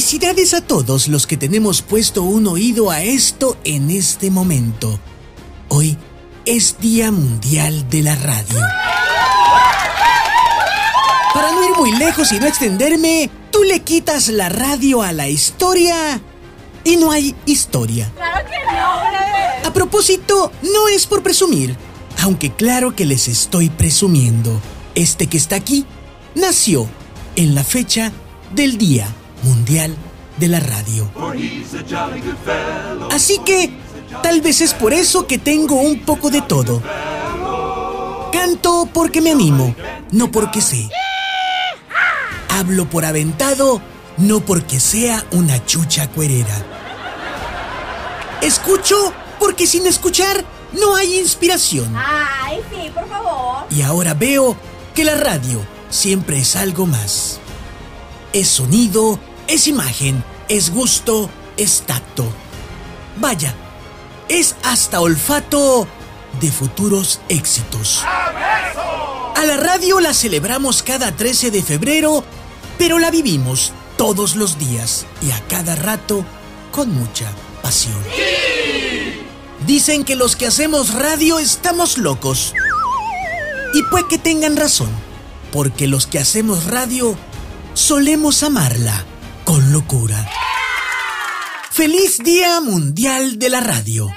Felicidades a todos los que tenemos puesto un oído a esto en este momento. Hoy es Día Mundial de la Radio. Para no ir muy lejos y no extenderme, tú le quitas la radio a la historia y no hay historia. Claro que no, A propósito, no es por presumir, aunque claro que les estoy presumiendo. Este que está aquí nació en la fecha del Día Mundial de la Radio. Así que tal vez es por eso que tengo un poco de todo. Canto porque me animo, no porque sé. Hablo por aventado, no porque sea una chucha cuerera. Escucho porque sin escuchar no hay inspiración. Ay, sí, por favor. Y ahora veo que la radio siempre es algo más. Es sonido, es imagen, es gusto, es tacto. Vaya, es hasta olfato de futuros éxitos. A la radio la celebramos cada 13 de febrero, pero la vivimos todos los días y a cada rato con mucha pasión. Dicen que los que hacemos radio estamos locos. Y puede que tengan razón, porque los que hacemos radio solemos amarla con locura. ¡Feliz Día Mundial de la Radio!